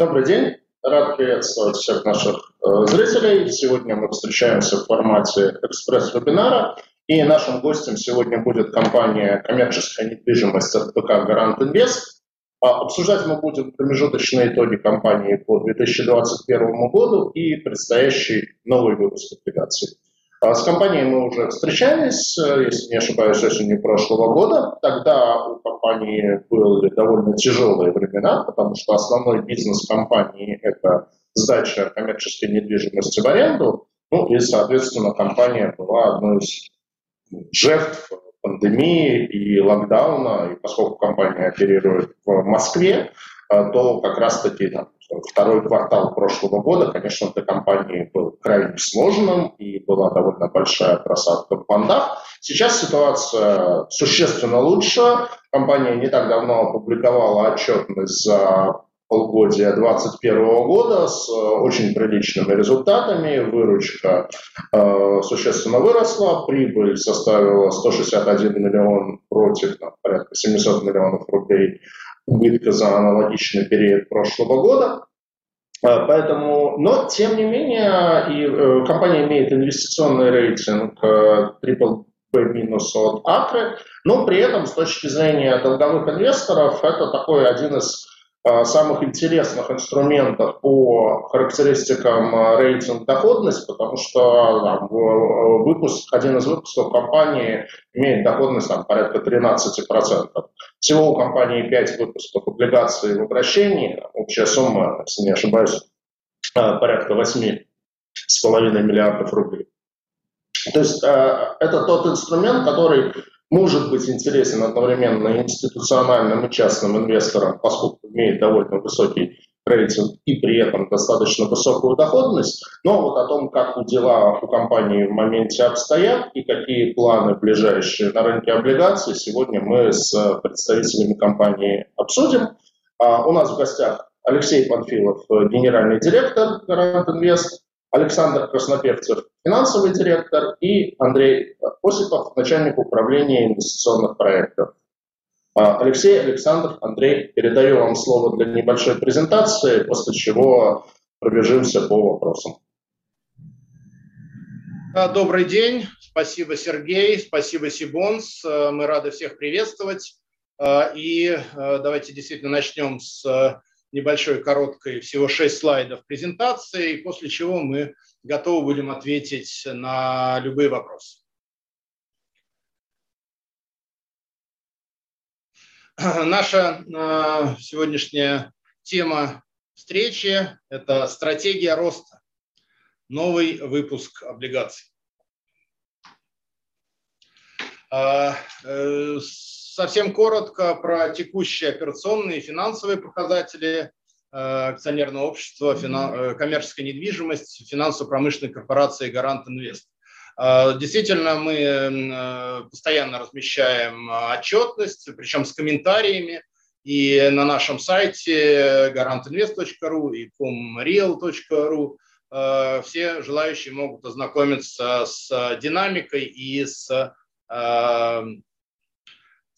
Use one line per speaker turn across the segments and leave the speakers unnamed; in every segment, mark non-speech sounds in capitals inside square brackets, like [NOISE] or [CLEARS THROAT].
Добрый день. Рад приветствовать всех наших э, зрителей. Сегодня мы встречаемся в формате экспресс-вебинара. И нашим гостем сегодня будет компания «Коммерческая недвижимость» от ПК «Гарант Инвест». А обсуждать мы будем промежуточные итоги компании по 2021 году и предстоящий новый выпуск облигаций. А с компанией мы уже встречались, э, если не ошибаюсь, осенью прошлого года. Тогда у компании были довольно тяжелые времена, потому что основной бизнес компании – это сдача коммерческой недвижимости в аренду. Ну и, соответственно, компания была одной из жертв пандемии и локдауна. И поскольку компания оперирует в Москве, э, то как раз-таки там, второй квартал прошлого года, конечно, для компании был крайне сложным и была довольно большая просадка в бандах. Сейчас ситуация существенно лучше. Компания не так давно опубликовала отчетность за полгодия 2021 года с очень приличными результатами. Выручка э, существенно выросла, прибыль составила 161 миллион против там, порядка 700 миллионов рублей убытка за аналогичный период прошлого года. Э, поэтому, но тем не менее, и, э, компания имеет инвестиционный рейтинг triple B минус от Акры, но при этом с точки зрения долговых инвесторов это такой один из э, самых интересных инструментов по характеристикам рейтинг доходность, потому что там, выпуск, один из выпусков компании имеет доходность там, порядка 13%. Всего у компании 5 выпусков облигаций в обращении, общая сумма, если не ошибаюсь, э, порядка 8,5 миллиардов рублей. То есть э, это тот инструмент, который может быть интересен одновременно институциональным и частным инвесторам, поскольку имеет довольно высокий рейтинг и при этом достаточно высокую доходность, но вот о том, как у дела у компании в моменте обстоят и какие планы ближайшие на рынке облигаций, сегодня мы с представителями компании обсудим. А у нас в гостях Алексей Панфилов, генеральный директор Гарант Инвест, Александр Красноперцев, финансовый директор, и Андрей Осипов, начальник управления инвестиционных проектов. А, Алексей, Александр, Андрей, передаю вам слово для небольшой презентации, после чего пробежимся по вопросам.
Добрый день, спасибо Сергей, спасибо Сибонс, э, мы рады всех приветствовать. Э, и э, давайте действительно начнем с небольшой, короткой, всего 6 слайдов презентации, после чего мы готовы будем ответить на любые вопросы. Наша э, сегодняшняя тема встречи – это стратегия роста, новый выпуск облигаций. Э, э, совсем коротко про текущие операционные и финансовые показатели акционерного общества, коммерческая недвижимость, финансово-промышленной корпорации «Гарант Инвест». А, действительно, мы э, постоянно размещаем отчетность, причем с комментариями, и на нашем сайте garantinvest.ru и comreal.ru э, все желающие могут ознакомиться с динамикой и с, э,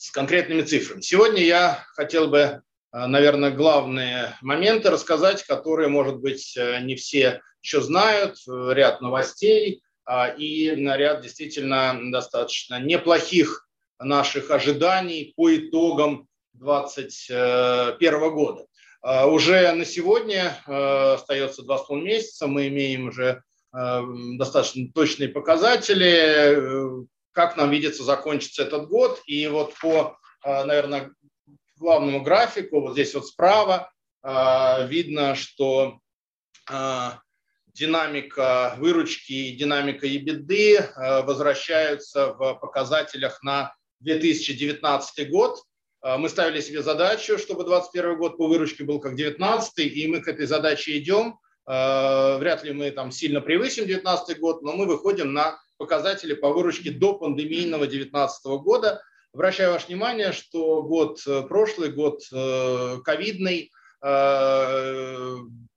с конкретными цифрами. Сегодня я хотел бы, наверное, главные моменты рассказать, которые, может быть, не все еще знают, ряд новостей – а, и ряд действительно достаточно неплохих наших ожиданий по итогам 2021 года. А, уже на сегодня остается два с половиной месяца, мы имеем уже достаточно точные показатели, как нам видится закончится этот год. И вот по, наверное, главному графику, вот здесь вот справа, видно, что динамика выручки и динамика э, возвращаются в показателях на 2019 год. Э, мы ставили себе задачу, чтобы 2021 год по выручке был как 2019, и мы к этой задаче идем. Э, вряд ли мы там сильно превысим 2019 год, но мы выходим на показатели по выручке до пандемийного 2019 года. Обращаю ваше внимание, что год прошлый, год ковидный,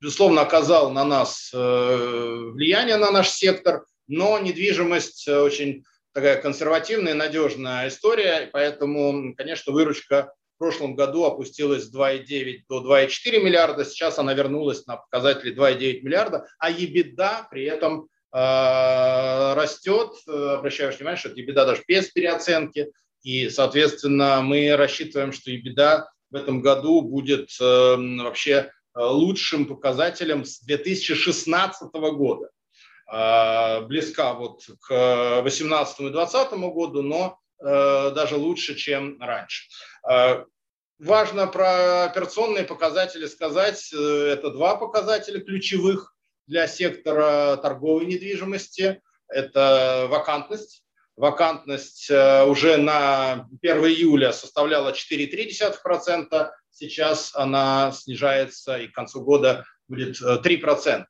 безусловно, оказал на нас э, влияние на наш сектор, но недвижимость э, очень такая консервативная, надежная история, поэтому, конечно, выручка в прошлом году опустилась с 2,9 до 2,4 миллиарда, сейчас она вернулась на показатели 2,9 миллиарда, а EBITDA при этом э, растет. Обращаю внимание, что EBITDA даже без переоценки, и, соответственно, мы рассчитываем, что EBITDA в этом году будет э, вообще лучшим показателем с 2016 года. Э, близка вот к 2018 и 2020 году, но э, даже лучше, чем раньше. Э, важно про операционные показатели сказать. Это два показателя ключевых для сектора торговой недвижимости. Это вакантность. Вакантность уже на 1 июля составляла 4,3%, сейчас она снижается и к концу года будет 3%.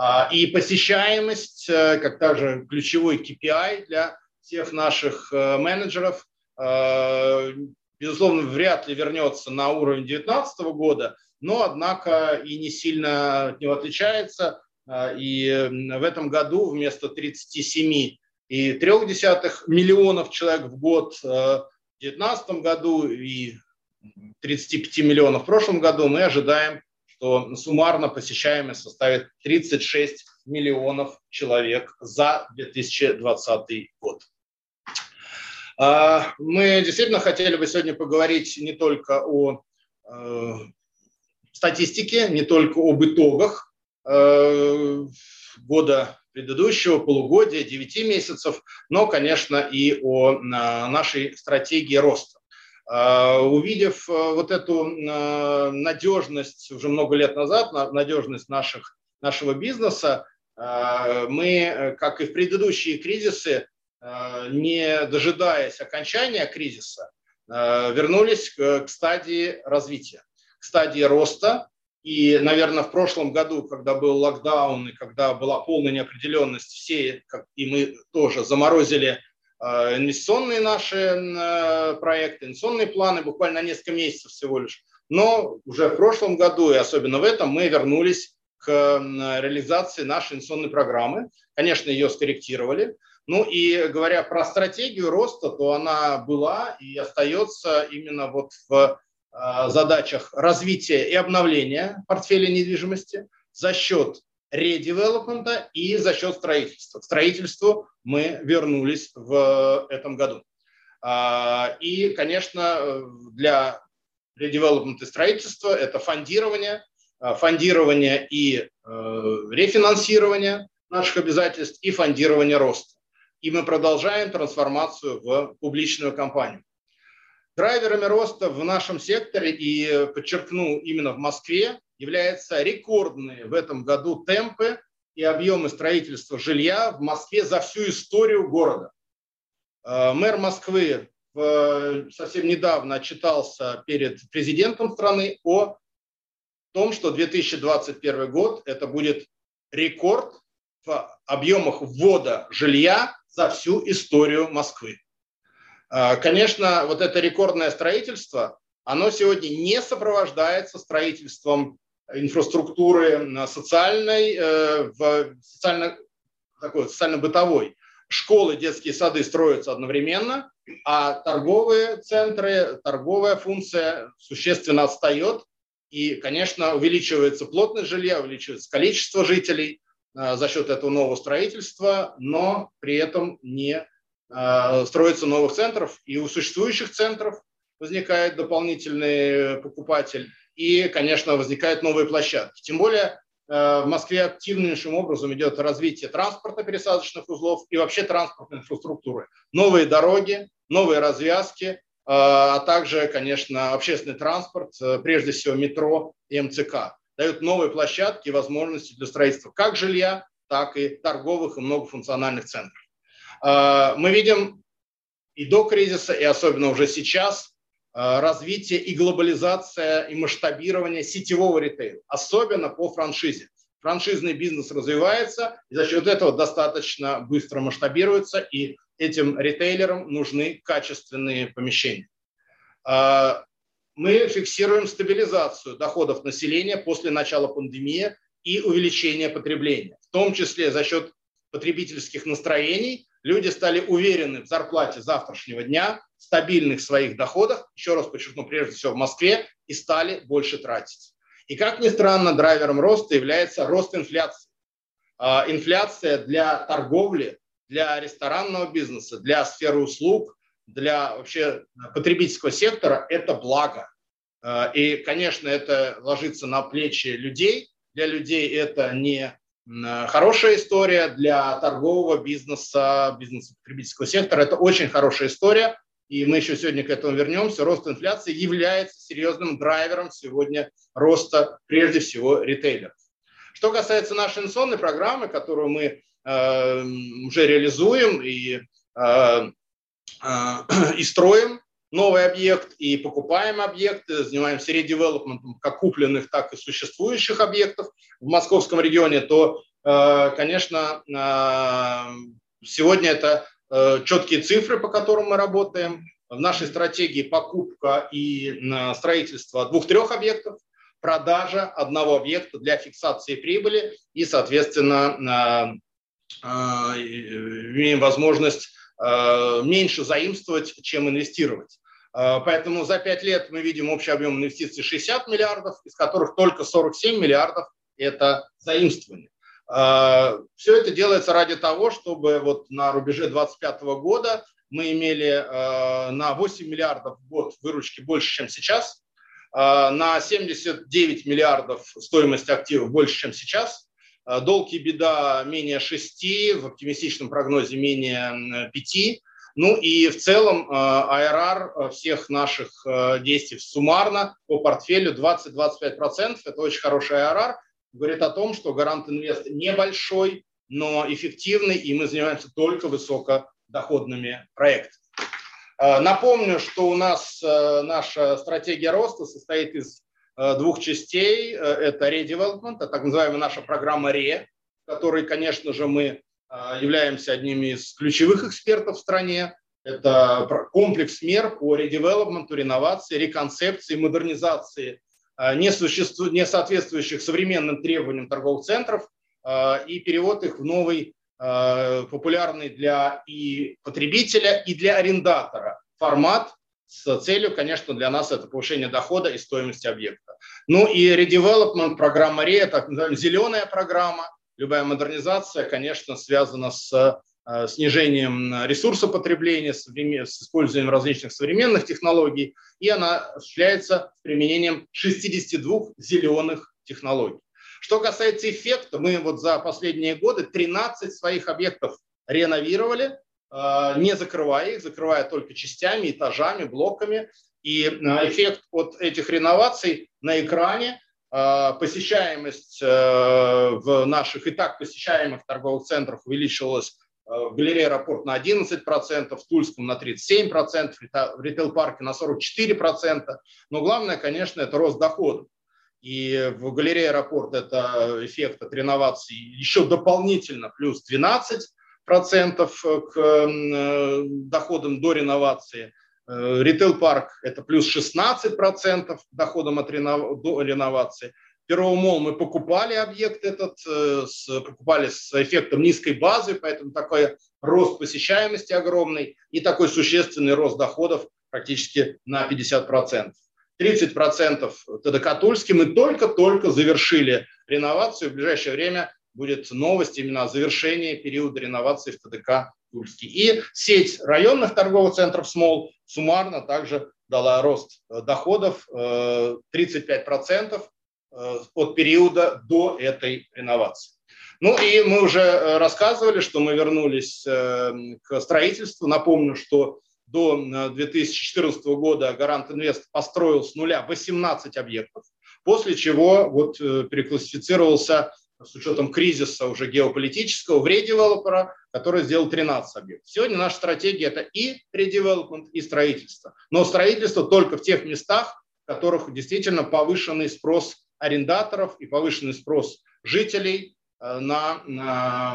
А, и посещаемость, э, как также ключевой KPI для всех наших э, менеджеров, э, безусловно, вряд ли вернется на уровень 2019 года, но, однако, и не сильно от него отличается. И в этом году вместо 37 и 3 миллионов человек в год в 2019 году и 35 миллионов в прошлом году мы ожидаем что суммарно посещаемость составит 36 миллионов человек за 2020 год. А, мы действительно хотели бы сегодня поговорить не только о э, статистике, не только об итогах года предыдущего, полугодия, 9 месяцев, но, конечно, и о нашей стратегии роста. А, увидев э, вот эту э, надежность уже много лет назад, надежность наших, нашего бизнеса, мы, э, как и в предыдущие кризисы, не дожидаясь окончания кризиса, вернулись к стадии развития, к стадии роста. И, наверное, в прошлом году, когда был локдаун и когда была полная неопределенность, все, как и мы тоже, заморозили Э, инвестиционные наши э, проекты, инвестиционные планы буквально несколько месяцев всего лишь. Но уже в прошлом году и особенно в этом мы вернулись к реализации нашей инвестиционной программы. Конечно, ее скорректировали. Ну и говоря про стратегию роста, то она была и остается именно вот в задачах развития и обновления портфеля недвижимости за счет редевелопмента и за счет строительства. К строительству мы вернулись в этом году. А, и, конечно, для редевелопмента и строительства это фондирование, а, фондирование и э, рефинансирование наших обязательств и фондирование роста. И мы продолжаем трансформацию в публичную компанию. Драйверами роста в нашем секторе, и подчеркну, именно в Москве, являются рекордные в этом году темпы и объемы строительства жилья в Москве за всю историю города. Э, мэр Москвы совсем недавно отчитался перед президентом страны о том, что 2021 год это будет рекорд в объемах ввода жилья за всю историю Москвы. Э, конечно, вот это рекордное строительство, оно сегодня не сопровождается строительством инфраструктуры социальной, э, в социально, такой, социально-бытовой. Школы, детские сады строятся одновременно, а торговые центры, торговая функция существенно отстает. И, конечно, увеличивается плотность жилья, увеличивается количество жителей э, за счет этого нового строительства, но при этом не строится новых центров. И у существующих центров возникает дополнительный покупатель и, конечно, возникают новые площадки. Тем более э, в Москве активнейшим образом идет развитие транспорта пересадочных узлов и вообще транспортной инфраструктуры. Новые дороги, новые развязки, э, а также, конечно, общественный транспорт, э, прежде всего метро и МЦК, дают новые площадки и возможности для строительства как жилья, так и торговых и многофункциональных центров. Мы видим и до кризиса, и особенно уже сейчас Э, развитие и глобализация и масштабирование сетевого ритейла, особенно по франшизе. Франшизный бизнес развивается, и за счет этого достаточно быстро масштабируется, и этим ритейлерам нужны качественные помещения. Э, мы фиксируем стабилизацию доходов населения после начала пандемии и увеличение потребления, в том числе за счет потребительских настроений, Люди стали уверены в зарплате завтрашнего дня, стабильных своих доходах, еще раз подчеркну, прежде всего в Москве, и стали больше тратить. И как ни странно, драйвером роста является рост инфляции. А, инфляция для торговли, для ресторанного бизнеса, для сферы услуг, для вообще потребительского сектора – это благо. А, и, конечно, это ложится на плечи людей. Для людей это не хорошая история, для торгового бизнеса, бизнеса потребительского сектора это очень хорошая история. И мы еще сегодня к этому вернемся. Рост инфляции является серьезным драйвером сегодня роста, прежде всего, ритейлеров. Что касается нашей инвестиционной программы, которую мы э, уже реализуем и, э, э, [CLEARS THROAT] и строим, новый объект и покупаем объекты, занимаемся редевелопментом как купленных, так и существующих объектов в московском регионе, то, э, конечно, э, сегодня это э, четкие цифры, по которым мы работаем. В нашей стратегии покупка и строительство двух-трех объектов, продажа одного объекта для фиксации прибыли и, соответственно, имеем возможность Э, меньше заимствовать, чем инвестировать. Э, поэтому за пять лет мы видим общий объем инвестиций 60 миллиардов, из которых только 47 миллиардов – это заимствование. Э, Все это делается ради того, чтобы вот на рубеже 2025 года мы имели на 8 миллиардов в год выручки больше, чем сейчас, на 79 миллиардов стоимость активов больше, чем сейчас – Э, долг и беда менее 6, в оптимистичном прогнозе менее 5. Ну и в целом IRR э, всех наших э, действий суммарно по портфелю 20-25%. Это очень хороший IRR. Говорит о том, что Гарант Инвест небольшой, но эффективный, и мы занимаемся только высокодоходными проектами. Напомню, что у нас наша стратегия роста состоит из Э, двух частей. Э, это redevelopment, это так называемая наша программа RE, которой, конечно же, мы э, являемся одними из ключевых экспертов в стране. Это комплекс мер по редевелопменту, реновации, реконцепции, модернизации не, существу... не современным требованиям торговых центров и перевод их в новый популярный для и потребителя, и для арендатора формат с целью, конечно, для нас это повышение дохода и стоимости объекта. Ну и редевелопмент, программа РЕ, так называемая зеленая программа, любая модернизация, конечно, связана с э, снижением ресурсопотребления, с, использованием различных современных технологий, и она осуществляется применением 62 зеленых технологий. Что касается эффекта, мы вот за последние годы 13 своих объектов реновировали, Э, не закрывая их, закрывая только частями, этажами, блоками. И э, эффект от этих реноваций на экране, э, посещаемость в наших и так посещаемых торговых центрах увеличилась в галерее аэропорт на 11%, в Тульском на 37%, в ритейл-парке на 44%. Но главное, конечно, это рост доходов. И в галерее аэропорт это эффект от реновации еще дополнительно плюс 12%, процентов э, к э, доходам до реновации. Э, ритейл-парк – это плюс 16 процентов доходам от реновации. Первомол мы покупали объект этот, с, покупали с эффектом низкой базы, поэтому такой рост посещаемости огромный и такой существенный рост доходов практически на 50%. 30% ТДК Тульский мы только-только завершили реновацию. В ближайшее время будет новость именно о завершении периода реновации в ТДК Тульский. И сеть районных торговых центров СМОЛ суммарно также дала рост э, доходов 35% э, э, от периода до этой реновации. Ну и мы уже рассказывали, что мы вернулись к строительству. Напомню, что до 2014 года Гарант Инвест построил с нуля 18 объектов, после чего вот переклассифицировался с учетом кризиса уже геополитического в редевелопера, который сделал 13 объектов. Сегодня наша стратегия – это и редевелопмент, и строительство. Но строительство только в тех местах, в которых действительно повышенный спрос арендаторов и повышенный спрос жителей э, на, на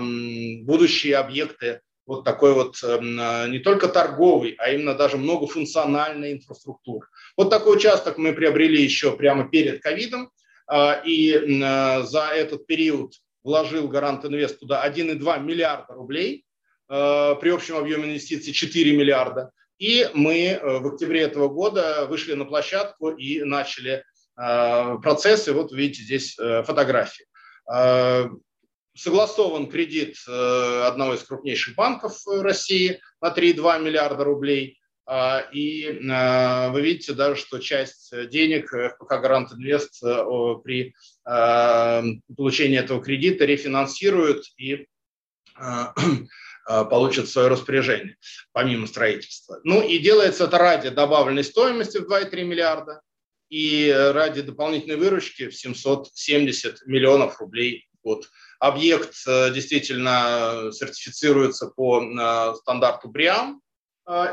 будущие объекты вот такой вот эм, не только торговый, а именно даже многофункциональной инфраструктуры. Вот такой участок мы приобрели еще прямо перед ковидом. А, и а, за этот период вложил Гарант Инвест туда 1,2 миллиарда рублей. при общем объеме инвестиций 4 миллиарда. И мы в октябре этого года вышли на площадку и начали процессы. Вот видите здесь фотографии. Согласован кредит одного из крупнейших банков России на 3,2 миллиарда рублей – а, и а, вы видите даже, что часть денег ФПК Гарант Инвест э, при а, получении этого кредита рефинансируют и [CLEARS THROAT] получат свое распоряжение, помимо строительства. Ну и делается это ради добавленной стоимости в 2,3 миллиарда и ради дополнительной выручки в 770 миллионов рублей в год. Объект э, действительно сертифицируется по стандарту БРИАМ, а,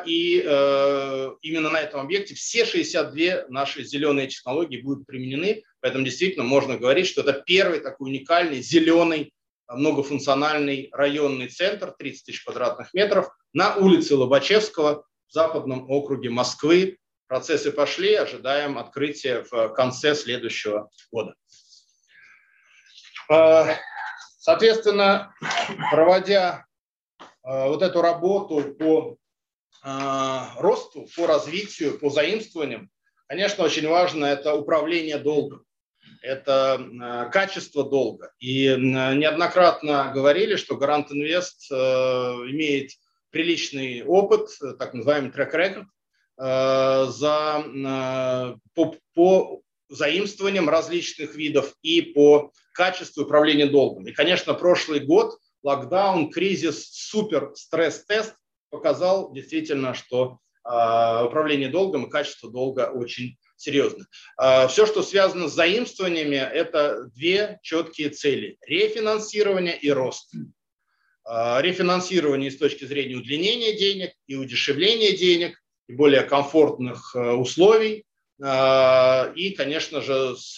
и э, именно на этом объекте все 62 наши зеленые технологии будут применены. Поэтому действительно можно говорить, что это первый такой уникальный зеленый многофункциональный районный центр, 30 тысяч квадратных метров, на улице Лобачевского в западном округе Москвы. Процессы пошли, ожидаем открытия в конце следующего года. А, соответственно, проводя а, вот эту работу по а, росту, по развитию, по заимствованиям, конечно, очень важно это управление долгом, это а, качество долга. И неоднократно говорили, что Гарант Инвест э, имеет приличный опыт, так называемый трек-рекорд, э, за, по, по заимствованиям различных видов и по качеству управления долгом. И, конечно, прошлый год, локдаун, кризис, супер стресс-тест показал действительно, что а, управление долгом и качество долга очень серьезно. А, Все, что связано с заимствованиями, это две четкие цели – рефинансирование и рост. А, рефинансирование с точки зрения удлинения денег и удешевления денег, и более комфортных условий, и, конечно же, с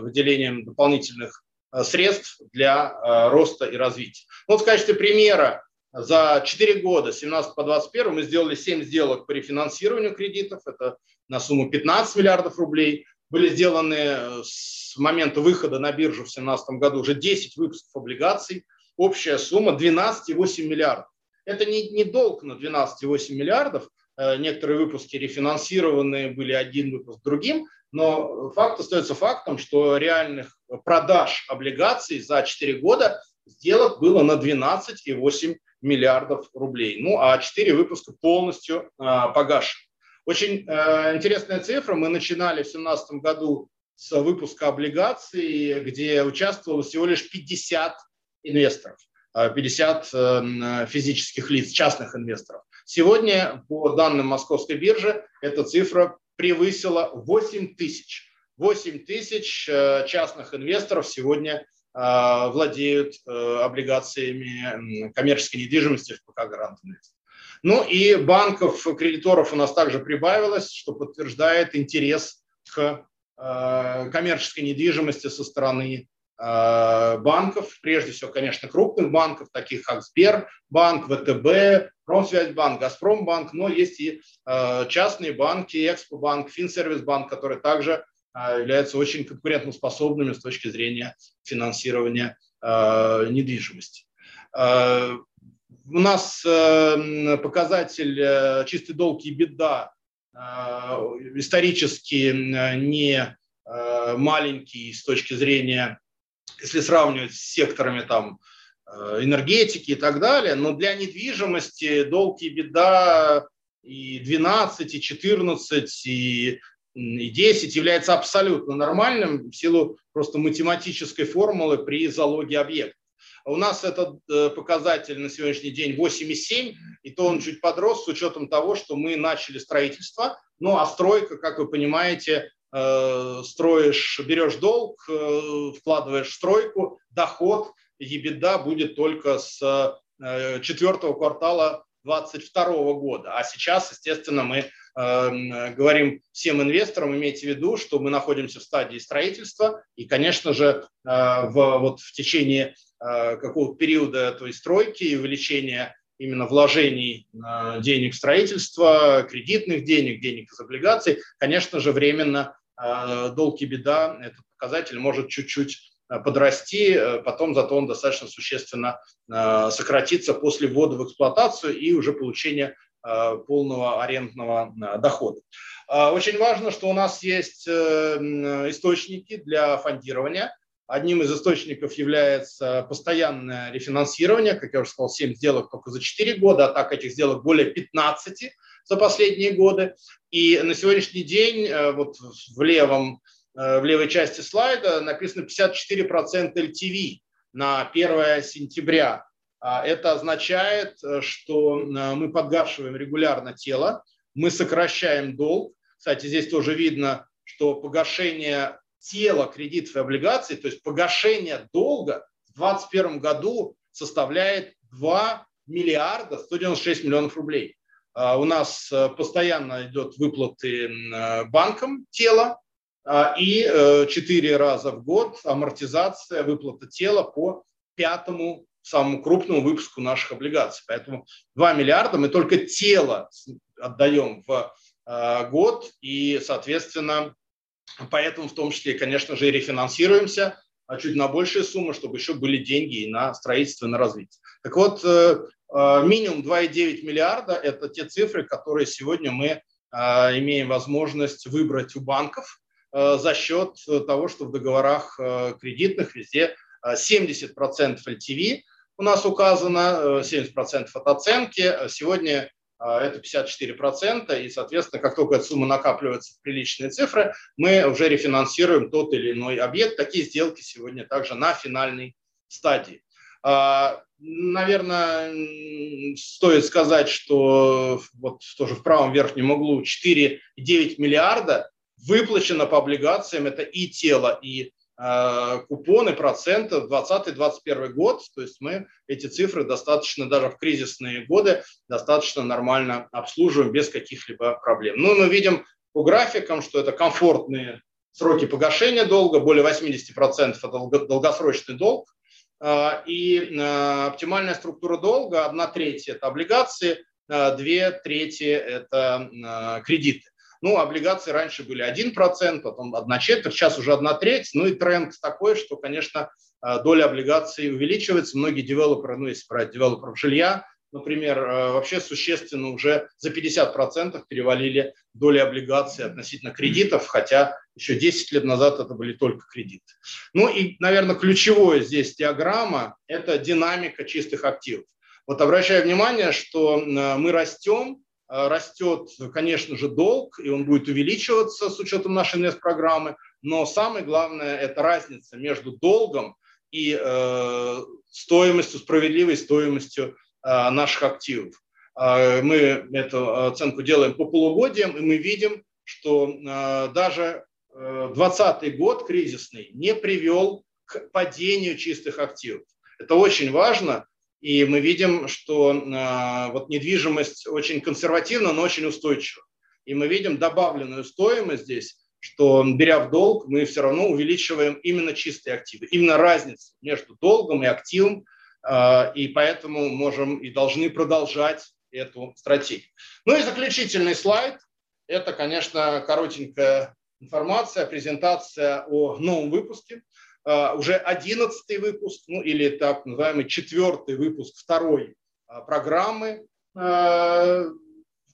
выделением дополнительных средств для роста и развития. Вот в качестве примера за 4 года, с 17 по 21, мы сделали 7 сделок по рефинансированию кредитов, это на сумму 15 миллиардов рублей. Были сделаны э, с момента выхода на биржу в 2017 году уже 10 выпусков облигаций, общая сумма 12,8 миллиардов. Это не, не долг на 12,8 миллиардов, э, некоторые выпуски рефинансированные были один выпуск другим, но факт остается фактом, что реальных продаж облигаций за 4 года сделок было на 12,8 миллиардов рублей. Ну, а 4 выпуска полностью а, погашены. Очень а, интересная цифра. Мы начинали в 2017 году с выпуска облигаций, где участвовало всего лишь 50 инвесторов, 50 а, физических лиц, частных инвесторов. Сегодня, по данным Московской биржи, эта цифра превысила 8 тысяч. 8 тысяч частных инвесторов сегодня владеют э, облигациями коммерческой недвижимости в ПК «Гарант Инвест». Ну и банков, кредиторов у нас также прибавилось, что подтверждает интерес к э, коммерческой недвижимости со стороны э, банков, прежде всего, конечно, крупных банков, таких как Сбербанк, ВТБ, Промсвязьбанк, Газпромбанк, но есть и частные банки, Экспобанк, Финсервисбанк, которые также а, являются очень конкурентоспособными с точки зрения финансирования а, недвижимости. А, у нас показатель э, чистый долг и беда исторически не маленький с точки зрения, если сравнивать с секторами там, энергетики и так далее, но для недвижимости долг и беда и 12, и 14, и и 10 является абсолютно нормальным в силу просто математической формулы при залоге объекта. У нас этот э, показатель на сегодняшний день 8,7, и то он чуть подрос с учетом того, что мы начали строительство. Ну а стройка, как вы понимаете, э, строишь, берешь долг, э, вкладываешь в стройку, доход, ебеда будет только с четвертого квартала 2022 года. А сейчас, естественно, мы говорим всем инвесторам, имейте в виду, что мы находимся в стадии строительства, и, конечно же, э, в, вот в течение э, какого-то периода той стройки и увеличения именно вложений э, денег в строительство, кредитных денег, денег из облигаций, конечно же, временно долг и беда, этот показатель может чуть-чуть подрасти, потом зато он достаточно существенно сократится после ввода в эксплуатацию и уже получения полного арендного дохода. Очень важно, что у нас есть источники для фондирования. Одним из источников является постоянное рефинансирование, как я уже сказал, 7 сделок только за 4 года, а так этих сделок более 15 за последние годы. И на сегодняшний день э, вот в, левом, э, в левой части слайда написано 54% LTV на 1 сентября. А это означает, э, что мы подгашиваем регулярно тело, мы сокращаем долг. Кстати, здесь тоже видно, что погашение тела кредитов и облигаций, то есть погашение долга в 2021 году составляет 2 миллиарда 196 миллионов рублей. А, у нас э, постоянно идет выплаты э, банкам тела а, и э, четыре раза в год амортизация выплата тела по пятому самому крупному выпуску наших облигаций. Поэтому 2 миллиарда мы только тело отдаем в год, и, соответственно, Поэтому в том числе, конечно же, и рефинансируемся а чуть на большие суммы, чтобы еще были деньги и на строительство, и на развитие. Так вот, э, э, минимум 2,9 миллиарда – это те цифры, которые сегодня мы э, имеем возможность выбрать у банков за счет того, что в договорах кредитных везде 70% LTV у нас указано, 70% от оценки. Сегодня а, это 54%, и, соответственно, как только эта сумма накапливается в приличные цифры, мы уже рефинансируем тот или иной объект. Такие сделки сегодня также на финальной стадии. А, наверное, стоит сказать, что вот тоже в правом верхнем углу 4,9 миллиарда выплачено по облигациям, это и тело, и Э, купоны, проценты 2020-2021 год. То есть мы эти цифры достаточно, даже в кризисные годы, достаточно нормально обслуживаем без каких-либо проблем. Ну, мы видим по графикам, что это комфортные сроки погашения долга, более 80% это долгосрочный долг. Э, и э, оптимальная структура долга, одна треть это облигации, две трети это кредиты. Ну, облигации раньше были 1%, потом 1 четверть, сейчас уже 1 треть. Ну и тренд такой, что, конечно, э, доля облигаций увеличивается. Многие девелоперы, ну, если брать девелоперов жилья, например, э, вообще существенно уже за 50% перевалили доли облигаций относительно кредитов, хотя еще 10 лет назад это были только кредиты. Ну и, наверное, ключевое здесь диаграмма – это динамика чистых активов. Вот обращаю внимание, что э, мы растем, растет, конечно же, долг, и он будет увеличиваться с учетом нашей инвест-программы, но самое главное – это разница между долгом и э, стоимостью, справедливой стоимостью э, наших активов. Э, мы эту оценку делаем по полугодиям, и мы видим, что э, даже 2020 э, год кризисный не привел к падению чистых активов. Это очень важно, и мы видим, что э, вот недвижимость очень консервативна, но очень устойчива. И мы видим добавленную стоимость здесь, что беря в долг, мы все равно увеличиваем именно чистые активы, именно разницу между долгом и активом, э, и поэтому можем и должны продолжать эту стратегию. Ну и заключительный слайд. Это, конечно, коротенькая информация, презентация о новом выпуске. А, уже одиннадцатый выпуск, ну или так называемый четвертый выпуск второй а, программы а,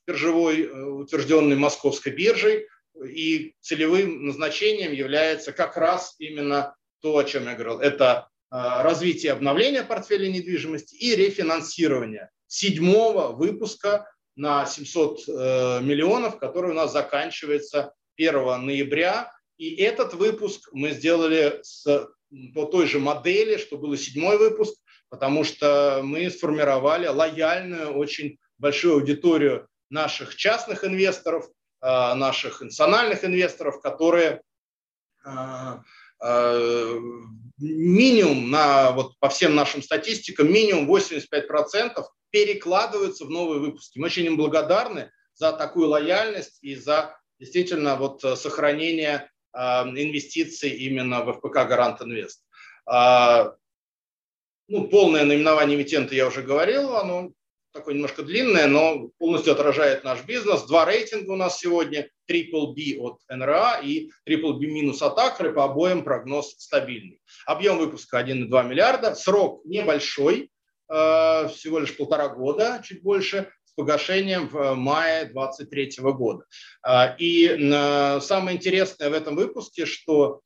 биржевой, э, утвержденной Московской биржей. И целевым назначением является как раз именно то, о чем я говорил. Это развитие обновления портфеля недвижимости и рефинансирование седьмого выпуска на 700 э, миллионов, который у нас заканчивается 1 ноября и этот выпуск мы сделали с, по той же модели, что был и седьмой выпуск, потому что мы сформировали лояльную, очень большую аудиторию наших частных инвесторов, а, наших национальных инвесторов, которые а, а, минимум на, вот по всем нашим статистикам, минимум 85% перекладываются в новые выпуски. Мы очень им благодарны за такую лояльность и за действительно вот сохранение инвестиций именно в ФПК «Гарант Инвест». А, ну, полное наименование эмитента я уже говорил, оно такое немножко длинное, но полностью отражает наш бизнес. Два рейтинга у нас сегодня, Triple B от НРА и Triple B минус от Акры, по обоим прогноз стабильный. Объем выпуска 1,2 миллиарда, срок небольшой, э, всего лишь полтора года, чуть больше, с погашением в мае 2023 года. Э, и э, самое интересное в этом выпуске, что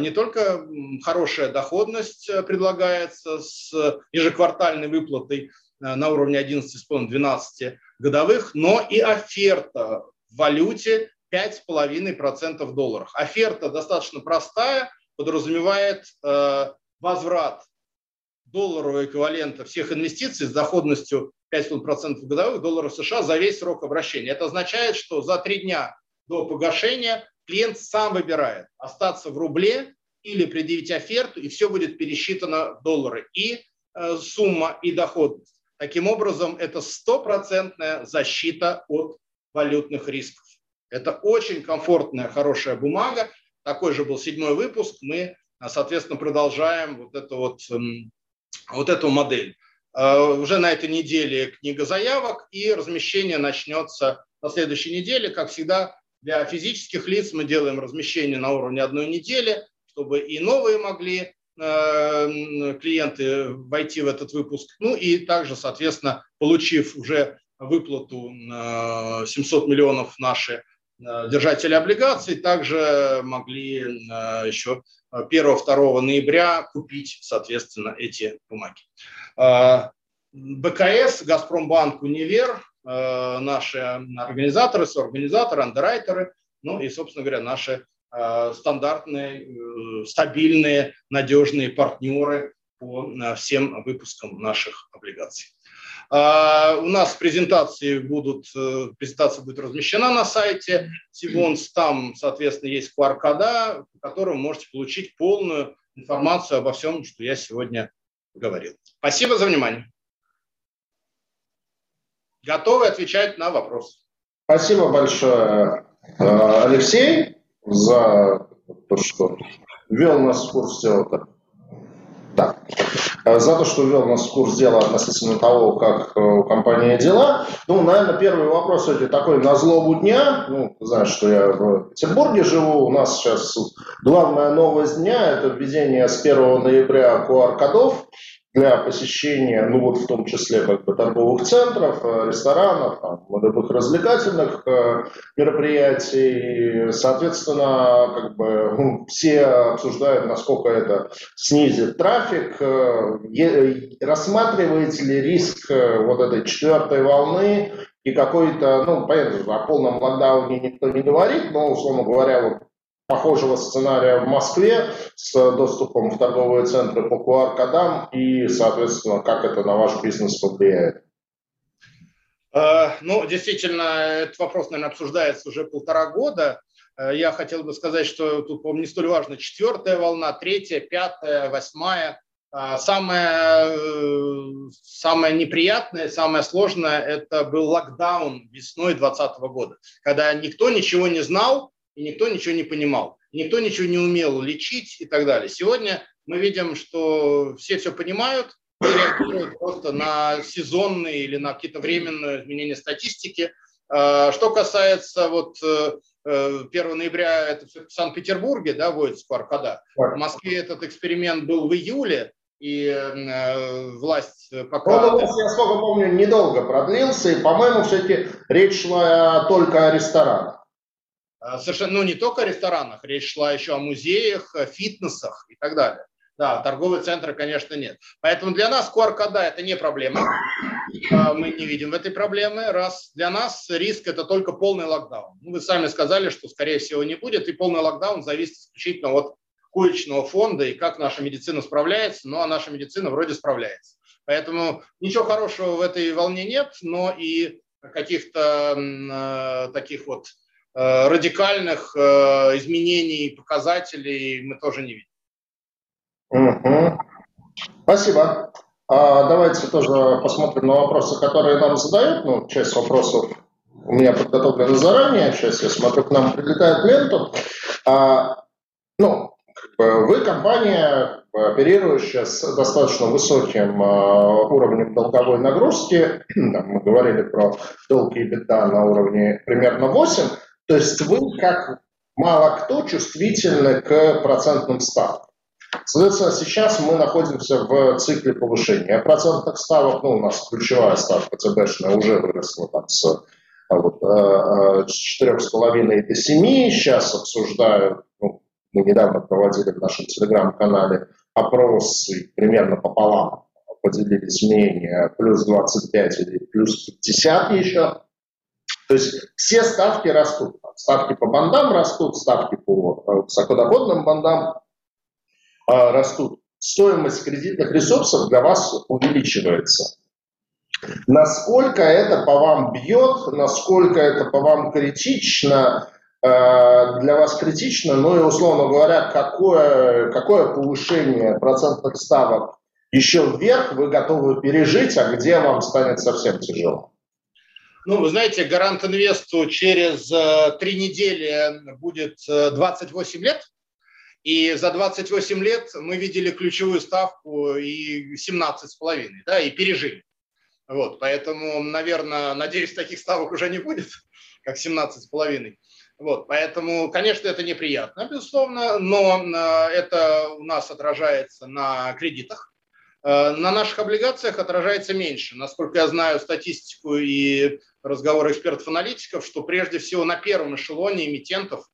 не только хорошая доходность предлагается с ежеквартальной выплатой Э, на уровне 11,5-12 годовых, но и оферта в валюте 5,5% долларов. Оферта достаточно простая, подразумевает э, возврат долларового эквивалента всех инвестиций с доходностью 5,5% годовых долларов США за весь срок обращения. Это означает, что за три дня до погашения клиент сам выбирает остаться в рубле или предъявить оферту, и все будет пересчитано в доллары. И э, сумма, и доходность. Таким образом, это стопроцентная защита от валютных рисков. Это очень комфортная, хорошая бумага. Такой же был седьмой выпуск. Мы, соответственно, продолжаем вот эту, вот, эм, вот эту модель. Э, уже на этой неделе книга заявок и размещение начнется на следующей неделе. Как всегда, для физических лиц мы делаем размещение на уровне одной недели, чтобы и новые могли Э, клиенты войти в этот выпуск. Ну и также, соответственно, получив уже выплату 700 миллионов наши э, держатели облигаций, также могли э, еще 1-2 ноября купить, соответственно, эти бумаги. БКС, Газпромбанк, Универ, наши организаторы, соорганизаторы, андеррайтеры, ну и, собственно говоря, наши Э, стандартные, э, стабильные, надежные партнеры по э, всем выпускам наших облигаций. У нас презентации будут, презентация будет размещена на сайте Сибонс. Там, соответственно, есть QR-кода, по которому можете получить полную информацию обо всем, что я сегодня говорил. Спасибо за внимание. Готовы отвечать на вопросы.
Спасибо большое, Алексей за то, что ввел нас в курс дела. Да. За то, что ввел нас в курс дела относительно того, как э, у компании дела. Ну, наверное, первый вопрос это такой на злобу дня. Ну, знаешь, что я в Петербурге живу. У нас сейчас главная новость дня – это введение с 1 ноября QR-кодов для посещения, ну вот в том числе как бы торговых центров, э, ресторанов, там, любых развлекательных э, мероприятий. Соответственно, как бы ну, все обсуждают, насколько это снизит трафик. Э, рассматриваете ли риск вот этой четвертой волны и какой-то, ну, понятно, о полном локдауне никто не говорит, но, условно говоря, вот похожего сценария в Москве с доступом в торговые центры по QR-кодам и, соответственно, как это на ваш бизнес повлияет?
Э, ну, действительно, этот вопрос, наверное, обсуждается уже полтора года. Э, я хотел бы сказать, что тут, по-моему, не столь важно четвертая волна, третья, пятая, восьмая. Э, самое, самое неприятное, самое сложное – это был локдаун весной 2020 года, когда никто ничего не знал, и никто ничего не понимал, никто ничего не умел лечить и так далее. Сегодня мы видим, что все все понимают и реагируют просто на сезонные или на какие-то временные изменения статистики. А, что касается вот 1 э, э, ноября это в Санкт-Петербурге, да, вводится QR-кода. В Москве этот эксперимент был в июле, и э, власть пока...
Он, я сколько помню, недолго продлился, и, по-моему, все-таки речь шла только о ресторанах.
А, совершенно, ну, не только о ресторанах, речь шла еще о музеях, фитнесах и так далее. Да, торговые центры, конечно, нет. Поэтому для нас QR-кода это не проблема. А, мы не видим в этой проблемы. Раз для нас риск это только полный локдаун. Ну, вы сами сказали, что скорее всего не будет, и полный локдаун зависит исключительно от коечного фонда и как наша медицина справляется. Ну, а наша медицина вроде справляется. Поэтому ничего хорошего в этой волне нет, но и каких-то э, таких вот Э, радикальных э, изменений показателей мы тоже не видим.
Угу. Спасибо. А давайте тоже посмотрим на вопросы, которые нам задают. Ну, часть вопросов у меня подготовлена заранее, часть я смотрю, к нам прилетает ленту. А, ну, вы компания, оперирующая с достаточно высоким уровнем долговой нагрузки, [CLEARS THROAT] мы говорили про долг и беда на уровне примерно 8, то есть вы, как мало кто, чувствительны к процентным ставкам. Соответственно, сейчас мы находимся в цикле повышения процентных ставок. Ну, у нас ключевая ставка ЦБшная уже выросла там с, а вот, э, э, с 4,5 до 7. Сейчас обсуждают, ну, мы недавно проводили в нашем телеграм-канале опрос, примерно пополам поделились мнения, плюс 25 или плюс 50 еще. То есть все ставки растут. Ставки по бандам растут, ставки по э, высокодоходным бандам а, растут, стоимость кредитных ресурсов для вас увеличивается. Насколько это по вам бьет, насколько это по вам критично, а, для вас критично, ну и, условно говоря, какое, какое повышение процентных ставок еще вверх вы готовы пережить, а где вам станет совсем тяжело?
Ну, вы знаете, Гарант Инвесту через э, три недели будет 28 э, лет. И за 28 лет мы видели ключевую ставку и 17,5, да, и пережили. Вот, поэтому, наверное, надеюсь, таких ставок уже не будет, [LAUGHS] как 17,5. Вот, поэтому, конечно, это неприятно, безусловно, но э, это у нас отражается на кредитах. Э, на наших облигациях отражается меньше. Насколько я знаю статистику и разговоры экспертов-аналитиков, что прежде всего на первом эшелоне эмитентов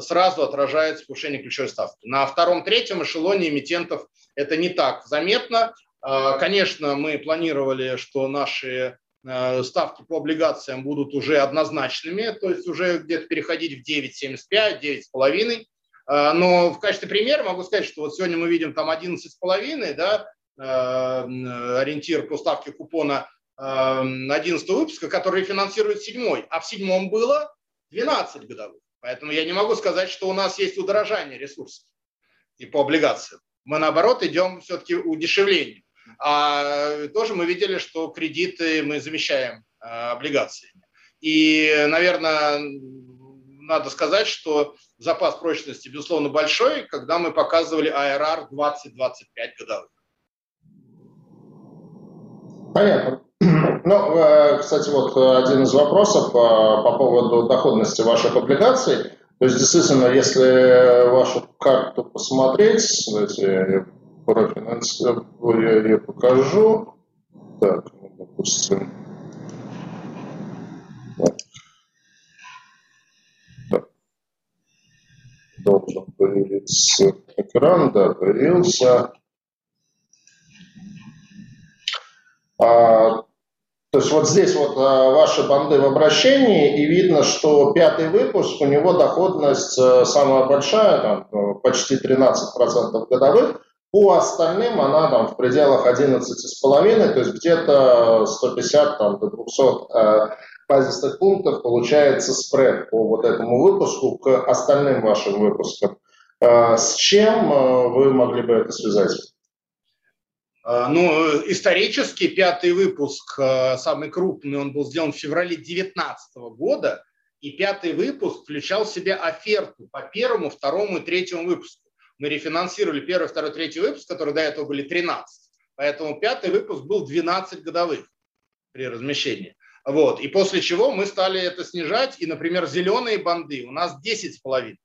сразу отражается повышение ключевой ставки. На втором-третьем эшелоне эмитентов это не так заметно. А, конечно, мы планировали, что наши э, ставки по облигациям будут уже однозначными, то есть уже где-то переходить в 9,75, 9,5. А, но в качестве примера могу сказать, что вот сегодня мы видим там 11,5, да, э, ориентир по ставке купона 11 э, выпуска, который финансирует седьмой, а в седьмом было 12 годовых. Поэтому я не могу сказать, что у нас есть удорожание ресурсов и по облигациям. Мы, наоборот, идем все-таки удешевлению. А тоже мы видели, что кредиты мы замещаем облигациями. И, наверное, надо сказать, что запас прочности, безусловно, большой, когда мы показывали IRR 20-25 годовых.
Понятно. [CLEARS THROAT] Ну, э, кстати, вот э, один из вопросов э, по поводу доходности ваших облигаций. То есть, действительно, если вашу карту посмотреть, давайте я профинансирую, я ее покажу. Так, ну, допустим. Так. Должен появиться экран, да, появился. А, то есть вот здесь вот а, ваши банды в обращении, и видно, что пятый выпуск, у него доходность а, самая большая, там, ну, почти 13% годовых. По остальным она там в пределах 11,5, то есть где-то 150 там, до 200 э, базисных пунктов получается спред по вот этому выпуску к остальным вашим выпускам. Э, с чем э, вы могли бы это связать?
А, ну, исторически пятый выпуск, а, самый крупный, он был сделан в феврале 2019 года, и пятый выпуск включал в себя оферту по первому, второму и третьему выпуску. Мы рефинансировали первый, второй, третий выпуск, которые до этого были 13. Поэтому пятый выпуск был 12 годовых при размещении. Вот. И после чего мы стали это снижать. И, например, зеленые банды у нас 10,5.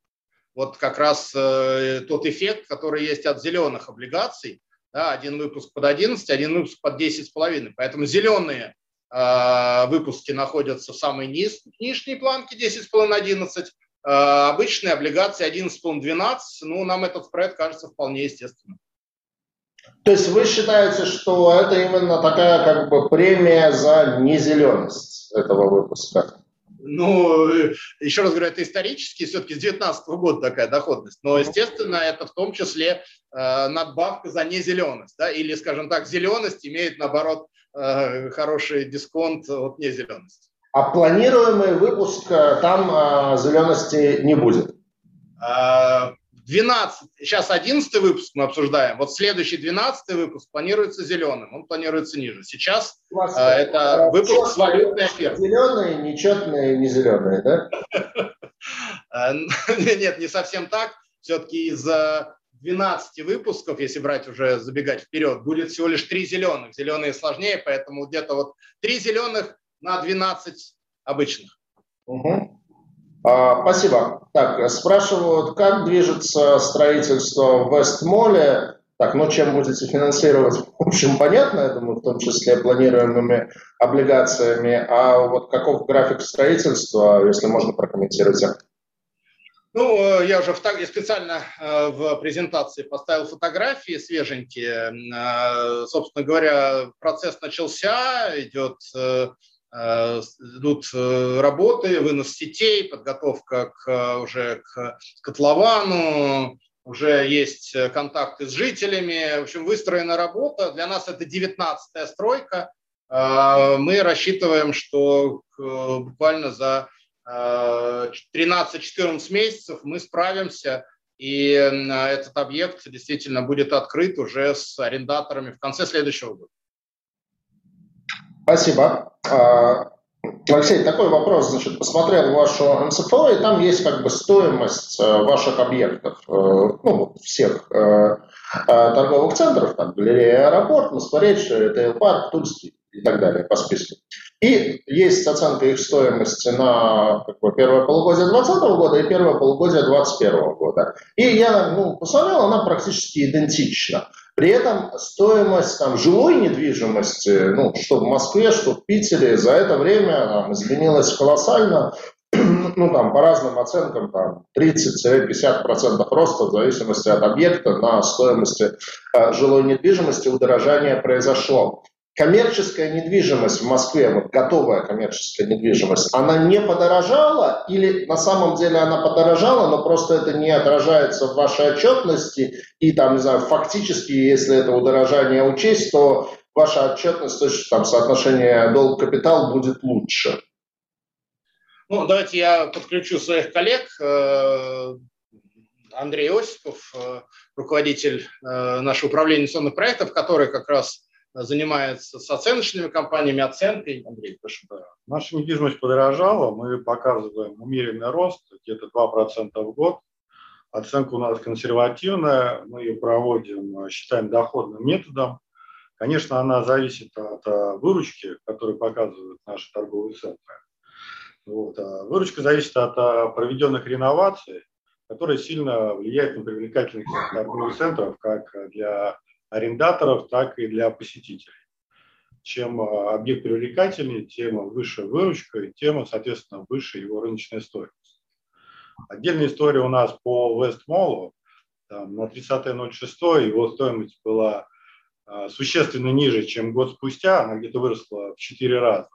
Вот как раз э, тот эффект, который есть от зеленых облигаций, да, один выпуск под 11, один выпуск под 10,5. Поэтому зеленые э, выпуски находятся в самой низ, нижней планке 10,5-11, э, обычные облигации 11,5-12, ну, нам этот спред кажется вполне естественным.
То есть вы считаете, что это именно такая как бы премия за незеленость этого выпуска?
Ну, еще раз говорю, это исторически, все-таки с 2019 года такая доходность. Но, естественно, это в том числе э, надбавка за незеленость. Да? Или, скажем так, зеленость имеет, наоборот, э, хороший дисконт от незелености.
А планируемый выпуск, э, там э, зелености не будет?
А, 12, сейчас 11 выпуск мы обсуждаем, вот следующий 12 выпуск планируется зеленым, он планируется ниже. Сейчас вас, а, это а, выпуск с валютной офертой.
Зеленые, нечетные, не зеленые, да?
А, [LAUGHS] нет, не совсем так. Все-таки из 12 выпусков, если брать уже забегать вперед, будет всего лишь 3 зеленых. Зеленые сложнее, поэтому где-то вот 3 зеленых на 12 обычных.
Угу. А, спасибо. Так, спрашивают, как движется строительство в Вестмоле? Так, ну чем будете финансировать? [LAUGHS] В общем, понятно, я думаю, в том числе планируемыми облигациями. А вот каков график строительства, если можно прокомментировать?
Ну, э, я уже специально э, в презентации поставил фотографии свеженькие. Э, собственно говоря, процесс начался, идет идут работы, вынос сетей, подготовка к, уже к котловану, уже есть контакты с жителями. В общем, выстроена работа. Для нас это 19-я стройка. Мы рассчитываем, что буквально за 13-14 месяцев мы справимся, и этот объект действительно будет открыт уже с арендаторами в конце следующего года.
Спасибо. А, Алексей, такой вопрос. Значит, посмотрел вашу МСФО, и там есть как бы стоимость э, ваших объектов, э, ну, всех э, торговых центров, там, галерея, аэропорт, Москворечь, ритейл-парк, Тульский и так далее по списку. И есть оценка их стоимости на как бы, первое полугодие 2020 года и первое полугодие 2021 года. И я ну, посмотрел, она практически идентична. При этом стоимость там, жилой недвижимости, ну, что в Москве, что в Питере, за это время там, изменилась колоссально. [CLEARS THROAT] ну, там, по разным оценкам, там, 30-50% роста в зависимости от объекта на стоимости э, жилой недвижимости удорожание произошло коммерческая недвижимость в Москве, вот готовая коммерческая недвижимость, она не подорожала или на самом деле она подорожала, но просто это не отражается в вашей отчетности и там, не знаю, фактически, если это удорожание учесть, то ваша отчетность, то есть там соотношение долг-капитал будет лучше.
Ну, давайте я подключу своих коллег. Э, Андрей Осипов, э, руководитель э, нашего управления инвестиционных проектов, который как раз занимается с оценочными компаниями, оценкой. Андрей, прошу.
Наша недвижимость подорожала, мы показываем умеренный рост, где-то 2% в год. Оценка у нас консервативная, мы ее проводим, считаем доходным методом. Конечно, она зависит от а, выручки, которую показывают наши торговые центры. Вот. А выручка зависит от а, проведенных реноваций, которые сильно влияют на привлекательность торговых центров как для арендаторов, так и для посетителей. Чем а, объект привлекательнее, тем выше выручка, и тем, соответственно, выше его рыночная стоимость. Отдельная история у нас по Вестмолу. На 30.06 его стоимость была а, существенно ниже, чем год спустя. Она где-то выросла в 4 раза.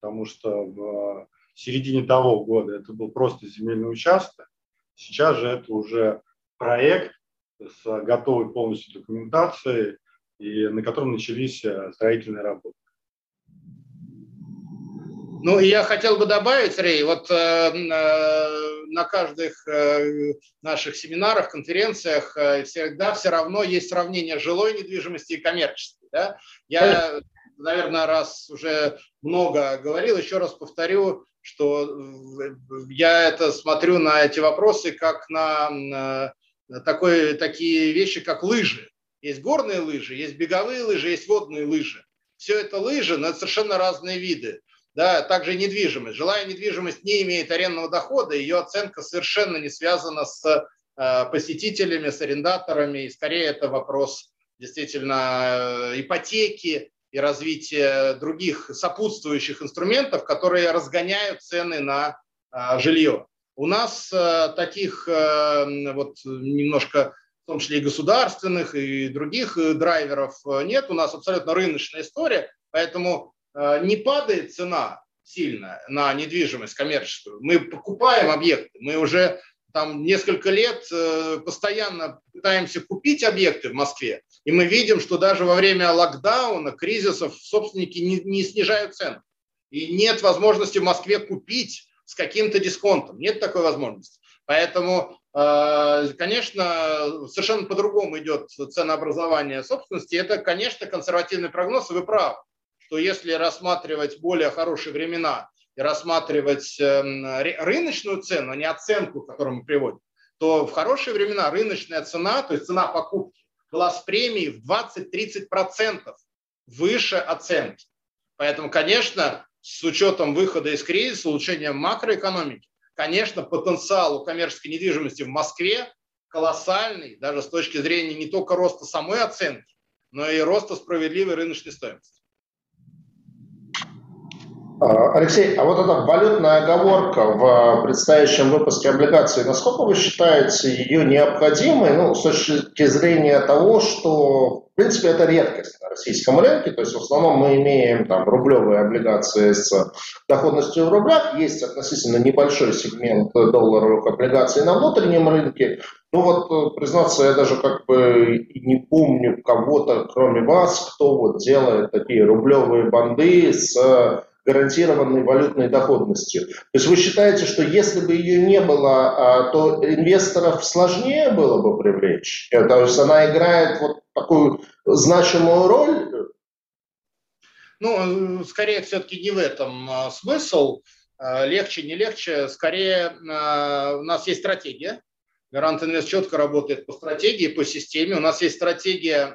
Потому что в середине того года это был просто земельный участок. Сейчас же это уже проект, с готовой полностью документацией, и на котором начались э, строительные работы.
Ну, я хотел бы добавить, Рей, вот э, э, на каждых э, наших семинарах, конференциях э, всегда все равно есть сравнение жилой недвижимости и коммерческой. Да? Я, наверное, раз уже много говорил, еще раз повторю, что э, я это смотрю на эти вопросы как на такое, такие вещи, как лыжи. Есть горные лыжи, есть беговые лыжи, есть водные лыжи. Все это лыжи, но это совершенно разные виды. Да, также недвижимость. Жилая недвижимость не имеет арендного дохода, ее оценка совершенно не связана с э, посетителями, с арендаторами. И скорее это вопрос действительно э, ипотеки и развития других сопутствующих инструментов, которые разгоняют цены на э, жилье. У нас э, таких э, вот немножко, в том числе и государственных, и других э, драйверов нет. У нас абсолютно рыночная история, поэтому не падает цена сильно на недвижимость коммерческую. Мы покупаем объекты, мы уже там несколько лет постоянно пытаемся купить объекты в Москве, и мы видим, что даже во время локдауна, кризисов собственники не, не снижают цены. И нет возможности в Москве купить с каким-то дисконтом. Нет такой возможности. Поэтому, э, конечно, совершенно по-другому идет ценообразование собственности. Это, конечно, консервативный прогноз, и вы правы, что если рассматривать более хорошие времена и рассматривать эм, рыночную цену, а не оценку, которую мы приводим, то в хорошие времена рыночная цена, то есть цена покупки, была с премией в 20-30% выше оценки. Поэтому, конечно, с учетом выхода из кризиса, улучшения макроэкономики, конечно, потенциал у коммерческой недвижимости в Москве колоссальный, даже с точки зрения не только роста самой оценки, но и роста справедливой рыночной стоимости.
А, Алексей, а вот эта валютная оговорка в предстоящем выпуске облигаций, насколько вы считаете ее необходимой, ну, с точки зрения того, что, в принципе, это редкость российском рынке, то есть в основном мы имеем там рублевые облигации с доходностью в рублях, есть относительно небольшой сегмент долларовых облигаций на внутреннем рынке, ну вот, признаться, я даже как бы не помню кого-то, кроме вас, кто вот делает такие рублевые банды с гарантированной валютной доходностью. То есть вы считаете, что если бы ее не было, а, то инвесторов сложнее было бы привлечь? Э, то есть она играет вот такую значимую роль?
Ну, скорее все-таки не в этом а, смысл. А, легче, не легче. Скорее у нас есть стратегия. Гарант Инвест четко работает по стратегии, по системе. У нас есть стратегия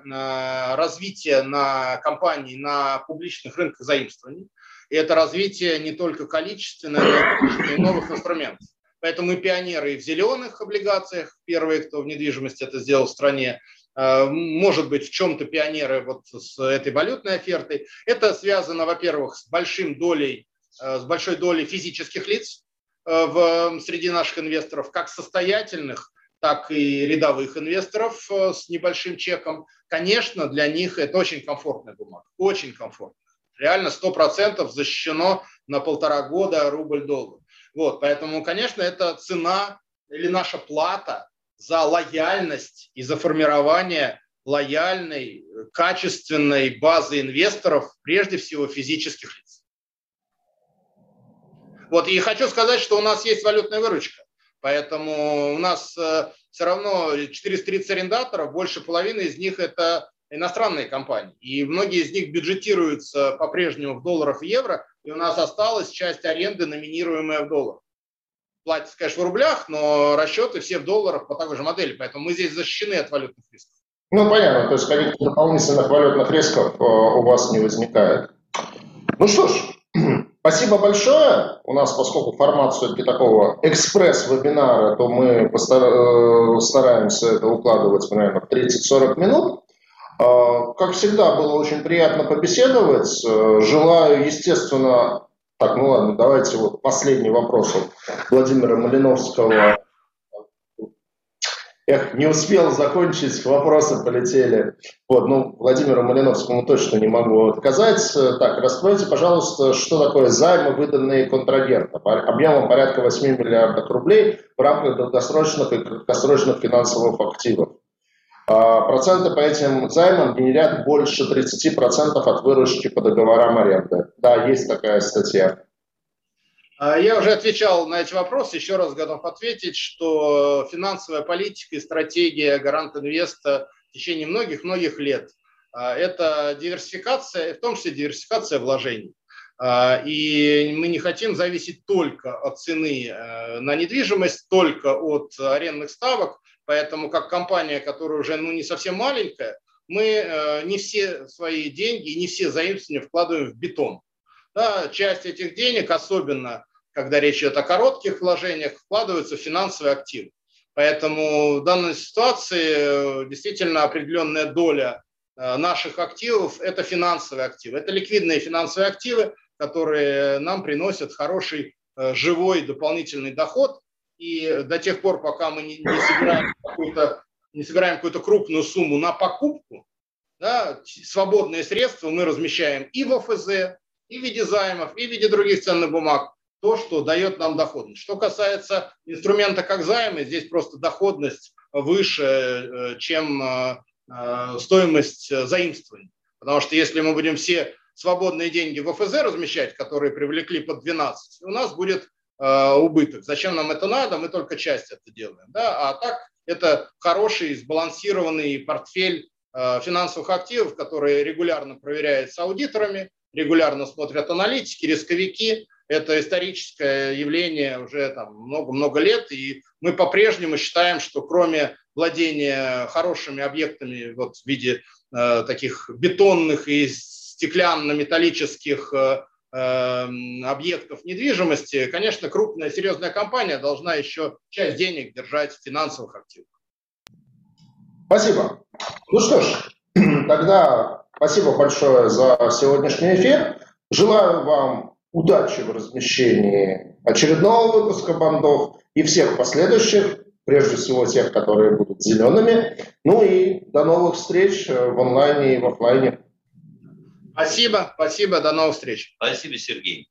развития на компании на публичных рынках заимствований. И это развитие не только количественное, но и новых инструментов. Поэтому мы пионеры и в зеленых облигациях, первые, кто в недвижимости это сделал в стране, э, может быть, в чем-то пионеры вот с этой валютной офертой. Это связано, во-первых, с большим долей, э, с большой долей физических лиц э, в, среди наших инвесторов, как состоятельных, так и рядовых инвесторов с небольшим чеком. Конечно, для них это очень комфортная бумага, очень комфортная реально 100% защищено на полтора года рубль-доллар. Вот, поэтому, конечно, это цена или наша плата за лояльность и за формирование лояльной, качественной базы инвесторов, прежде всего физических лиц. Вот, и хочу сказать, что у нас есть валютная выручка. Поэтому у нас э, все равно 430 арендаторов, больше половины из них это иностранные компании. И многие из них бюджетируются по-прежнему в долларах и евро, и у нас осталась часть аренды, номинируемая в долларах. Платится, конечно, в рублях, но расчеты все в долларах по такой же модели, поэтому мы здесь защищены от валютных рисков.
Ну, понятно, то есть каких-то дополнительных валютных рисков э, у вас не возникает. Ну что ж, [CLEARS THROAT] спасибо большое. У нас, поскольку формат все-таки такого экспресс-вебинара, то мы э, стараемся это укладывать примерно в 30-40 минут. А, как всегда, было очень приятно побеседовать. Э, желаю, естественно, так, ну ладно, давайте вот последний вопрос от Владимира Малиновского. Эх, не успел закончить, вопросы полетели. Вот, ну, Владимиру Малиновскому точно не могу отказать. Так, раскройте, пожалуйста, что такое займы, выданные контрагентом, объемом порядка 8 миллиардов рублей в рамках долгосрочных и краткосрочных финансовых активов. А, проценты по этим займам генерят больше 30% от выручки по договорам аренды. Да, есть такая статья.
А, я уже отвечал на эти вопросы, еще раз готов ответить, что финансовая политика и стратегия Гарант Инвеста в течение многих-многих лет а, – это диверсификация, в том числе диверсификация вложений. И мы не хотим зависеть только от цены э, на недвижимость, только от арендных ставок, Поэтому как компания, которая уже ну, не совсем маленькая, мы э, не все свои деньги, не все заимствования вкладываем в бетон. Да, часть этих денег, особенно когда речь идет о коротких вложениях, вкладываются в финансовые активы. Поэтому в данной ситуации э, действительно определенная доля э, наших активов – это финансовые активы. Это ликвидные финансовые активы, которые нам приносят хороший живой дополнительный доход, и до тех пор, пока мы не, не собираем какую-то не собираем какую-то крупную сумму на покупку, да, свободные средства мы размещаем и в ОФЗ, и в виде займов, и в виде других ценных бумаг, то, что дает нам доходность. Что касается инструмента как займы, здесь просто доходность выше, э, чем э, э, стоимость заимствований. Потому что если мы будем все свободные деньги в ОФЗ размещать, которые привлекли под 12, у нас будет Э, убыток. Зачем нам это надо? Мы только часть это делаем. Да? А так это хороший сбалансированный портфель э, финансовых активов, которые регулярно проверяются аудиторами, регулярно смотрят аналитики, рисковики, это историческое явление уже много-много лет, и мы по-прежнему считаем, что кроме владения хорошими объектами вот в виде э, таких бетонных и стеклянно-металлических э, объектов недвижимости, конечно, крупная серьезная компания должна еще часть денег держать в финансовых активах.
Спасибо. Ну что ж, [CLEARS THROAT] тогда спасибо большое за сегодняшний эфир. Желаю вам удачи в размещении очередного выпуска бандов и всех последующих, прежде всего тех, которые будут зелеными. Ну и до новых встреч в онлайне и в офлайне.
Спасибо, спасибо, до новых встреч.
Спасибо, Сергей.